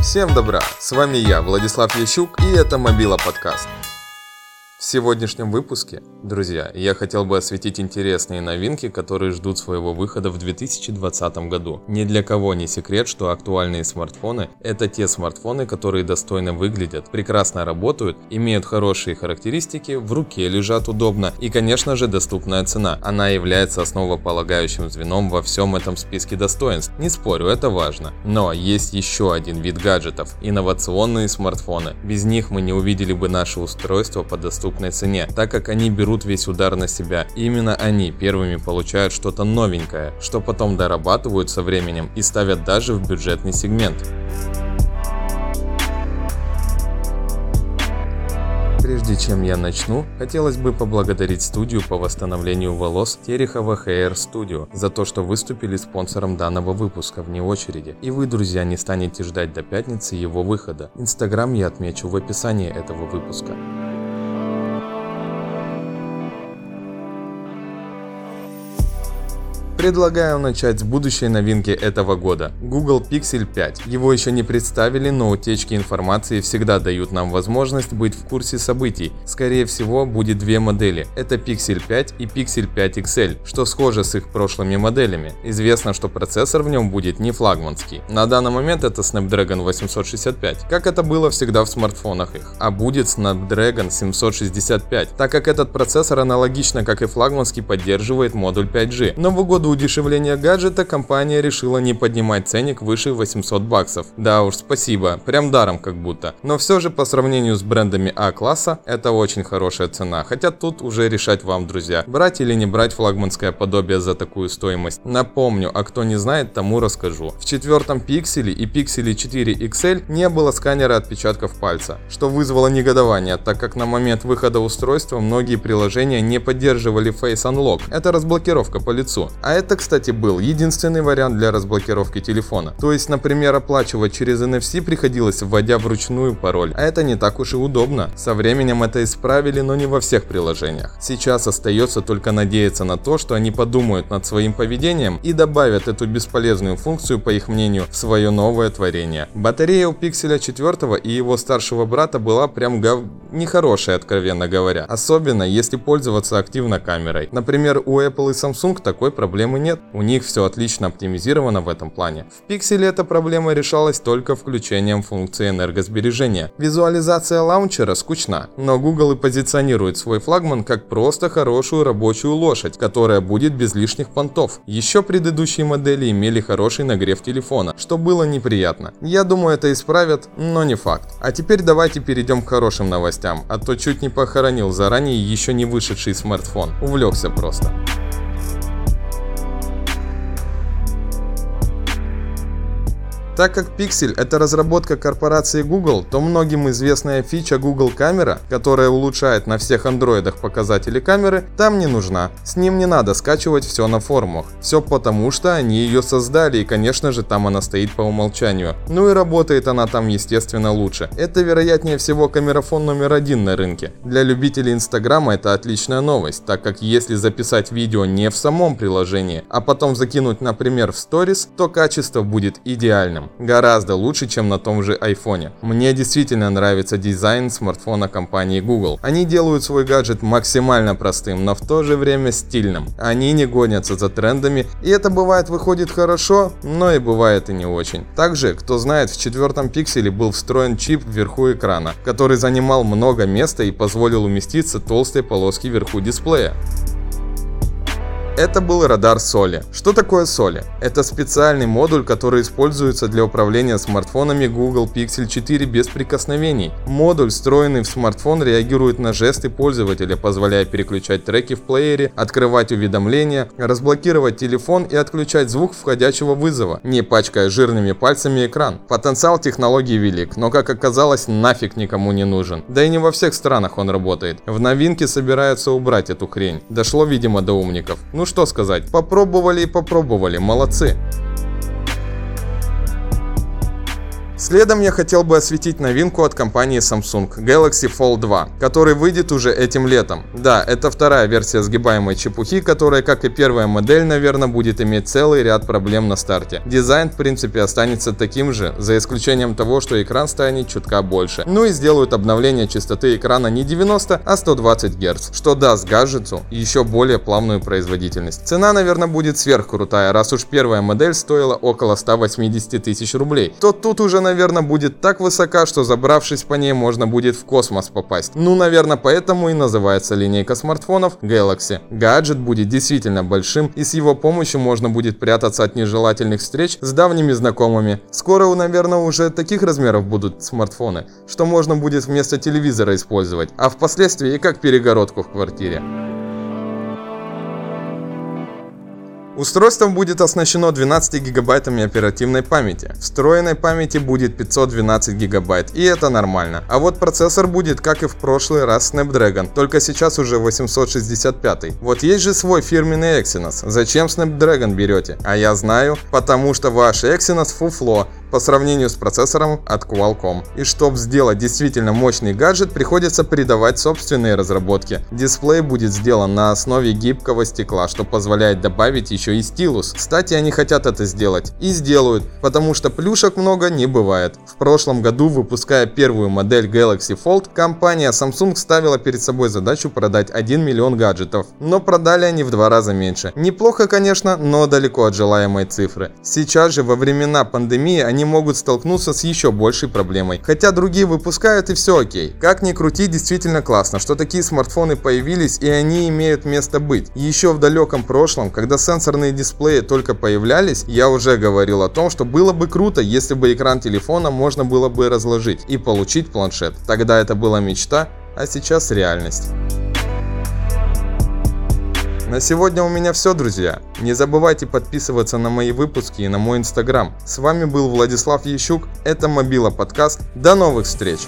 Всем добра! С вами я, Владислав Ящук, и это Мобила подкаст. В сегодняшнем выпуске, друзья, я хотел бы осветить интересные новинки, которые ждут своего выхода в 2020 году. Ни для кого не секрет, что актуальные смартфоны – это те смартфоны, которые достойно выглядят, прекрасно работают, имеют хорошие характеристики, в руке лежат удобно и, конечно же, доступная цена. Она является основополагающим звеном во всем этом списке достоинств. Не спорю, это важно. Но есть еще один вид гаджетов – инновационные смартфоны. Без них мы не увидели бы наше устройство по доступности доступной цене, так как они берут весь удар на себя. И именно они первыми получают что-то новенькое, что потом дорабатывают со временем и ставят даже в бюджетный сегмент. Прежде чем я начну, хотелось бы поблагодарить студию по восстановлению волос Терехова Hair Studio за то, что выступили спонсором данного выпуска вне очереди. И вы, друзья, не станете ждать до пятницы его выхода. Инстаграм я отмечу в описании этого выпуска. Предлагаю начать с будущей новинки этого года – Google Pixel 5. Его еще не представили, но утечки информации всегда дают нам возможность быть в курсе событий. Скорее всего, будет две модели – это Pixel 5 и Pixel 5 XL, что схоже с их прошлыми моделями. Известно, что процессор в нем будет не флагманский. На данный момент это Snapdragon 865, как это было всегда в смартфонах их, а будет Snapdragon 765, так как этот процессор аналогично как и флагманский поддерживает модуль 5G. Но в удешевления гаджета компания решила не поднимать ценник выше 800 баксов. Да уж, спасибо, прям даром как будто. Но все же по сравнению с брендами А-класса, это очень хорошая цена. Хотя тут уже решать вам, друзья, брать или не брать флагманское подобие за такую стоимость. Напомню, а кто не знает, тому расскажу. В четвертом пикселе и пикселе 4 XL не было сканера отпечатков пальца, что вызвало негодование, так как на момент выхода устройства многие приложения не поддерживали Face Unlock. Это разблокировка по лицу. А это, кстати, был единственный вариант для разблокировки телефона. То есть, например, оплачивать через NFC приходилось, вводя вручную пароль. А это не так уж и удобно. Со временем это исправили, но не во всех приложениях. Сейчас остается только надеяться на то, что они подумают над своим поведением и добавят эту бесполезную функцию, по их мнению, в свое новое творение. Батарея у Пикселя 4 и его старшего брата была прям гов... нехорошая, откровенно говоря. Особенно, если пользоваться активно камерой. Например, у Apple и Samsung такой проблемы проблемы нет, у них все отлично оптимизировано в этом плане. В пикселе эта проблема решалась только включением функции энергосбережения. Визуализация лаунчера скучна, но Google и позиционирует свой флагман как просто хорошую рабочую лошадь, которая будет без лишних понтов. Еще предыдущие модели имели хороший нагрев телефона, что было неприятно. Я думаю это исправят, но не факт. А теперь давайте перейдем к хорошим новостям, а то чуть не похоронил заранее еще не вышедший смартфон. Увлекся просто. Так как Pixel это разработка корпорации Google, то многим известная фича Google камера, которая улучшает на всех андроидах показатели камеры, там не нужна. С ним не надо скачивать все на форумах. Все потому, что они ее создали и конечно же там она стоит по умолчанию. Ну и работает она там естественно лучше. Это вероятнее всего камерафон номер один на рынке. Для любителей инстаграма это отличная новость, так как если записать видео не в самом приложении, а потом закинуть например в сторис, то качество будет идеальным. Гораздо лучше, чем на том же айфоне. Мне действительно нравится дизайн смартфона компании Google. Они делают свой гаджет максимально простым, но в то же время стильным. Они не гонятся за трендами, и это бывает выходит хорошо, но и бывает и не очень. Также, кто знает, в четвертом пикселе был встроен чип вверху экрана, который занимал много места и позволил уместиться толстой полоски вверху дисплея. Это был радар соли. Что такое соли? Это специальный модуль, который используется для управления смартфонами Google Pixel 4 без прикосновений. Модуль, встроенный в смартфон, реагирует на жесты пользователя, позволяя переключать треки в плеере, открывать уведомления, разблокировать телефон и отключать звук входящего вызова, не пачкая жирными пальцами экран. Потенциал технологии велик, но как оказалось нафиг никому не нужен. Да и не во всех странах он работает. В новинке собираются убрать эту хрень. Дошло видимо до умников. Ну что сказать, попробовали и попробовали, молодцы. Следом я хотел бы осветить новинку от компании Samsung Galaxy Fold 2, который выйдет уже этим летом. Да, это вторая версия сгибаемой чепухи, которая, как и первая модель, наверное, будет иметь целый ряд проблем на старте. Дизайн, в принципе, останется таким же, за исключением того, что экран станет чутка больше. Ну и сделают обновление частоты экрана не 90, а 120 Гц, что даст гаджету еще более плавную производительность. Цена, наверное, будет сверхкрутая, раз уж первая модель стоила около 180 тысяч рублей, то тут уже, наверное, будет так высока, что забравшись по ней можно будет в космос попасть. Ну, наверное, поэтому и называется линейка смартфонов Galaxy. Гаджет будет действительно большим и с его помощью можно будет прятаться от нежелательных встреч с давними знакомыми. Скоро, наверное, уже таких размеров будут смартфоны, что можно будет вместо телевизора использовать, а впоследствии и как перегородку в квартире. Устройство будет оснащено 12 гигабайтами оперативной памяти. Встроенной памяти будет 512 гигабайт, и это нормально. А вот процессор будет, как и в прошлый раз, Snapdragon, только сейчас уже 865. Вот есть же свой фирменный Exynos. Зачем Snapdragon берете? А я знаю, потому что ваш Exynos фуфло, по сравнению с процессором от Qualcomm. И чтобы сделать действительно мощный гаджет, приходится придавать собственные разработки. Дисплей будет сделан на основе гибкого стекла, что позволяет добавить еще и стилус. Кстати, они хотят это сделать. И сделают, потому что плюшек много не бывает. В прошлом году, выпуская первую модель Galaxy Fold, компания Samsung ставила перед собой задачу продать 1 миллион гаджетов. Но продали они в два раза меньше. Неплохо, конечно, но далеко от желаемой цифры. Сейчас же, во времена пандемии, они могут столкнуться с еще большей проблемой. Хотя другие выпускают и все окей. Как ни крути, действительно классно, что такие смартфоны появились и они имеют место быть. Еще в далеком прошлом, когда сенсорные дисплеи только появлялись, я уже говорил о том, что было бы круто, если бы экран телефона можно было бы разложить и получить планшет. Тогда это была мечта, а сейчас реальность. На сегодня у меня все, друзья. Не забывайте подписываться на мои выпуски и на мой инстаграм. С вами был Владислав Ящук, это Мобила подкаст. До новых встреч!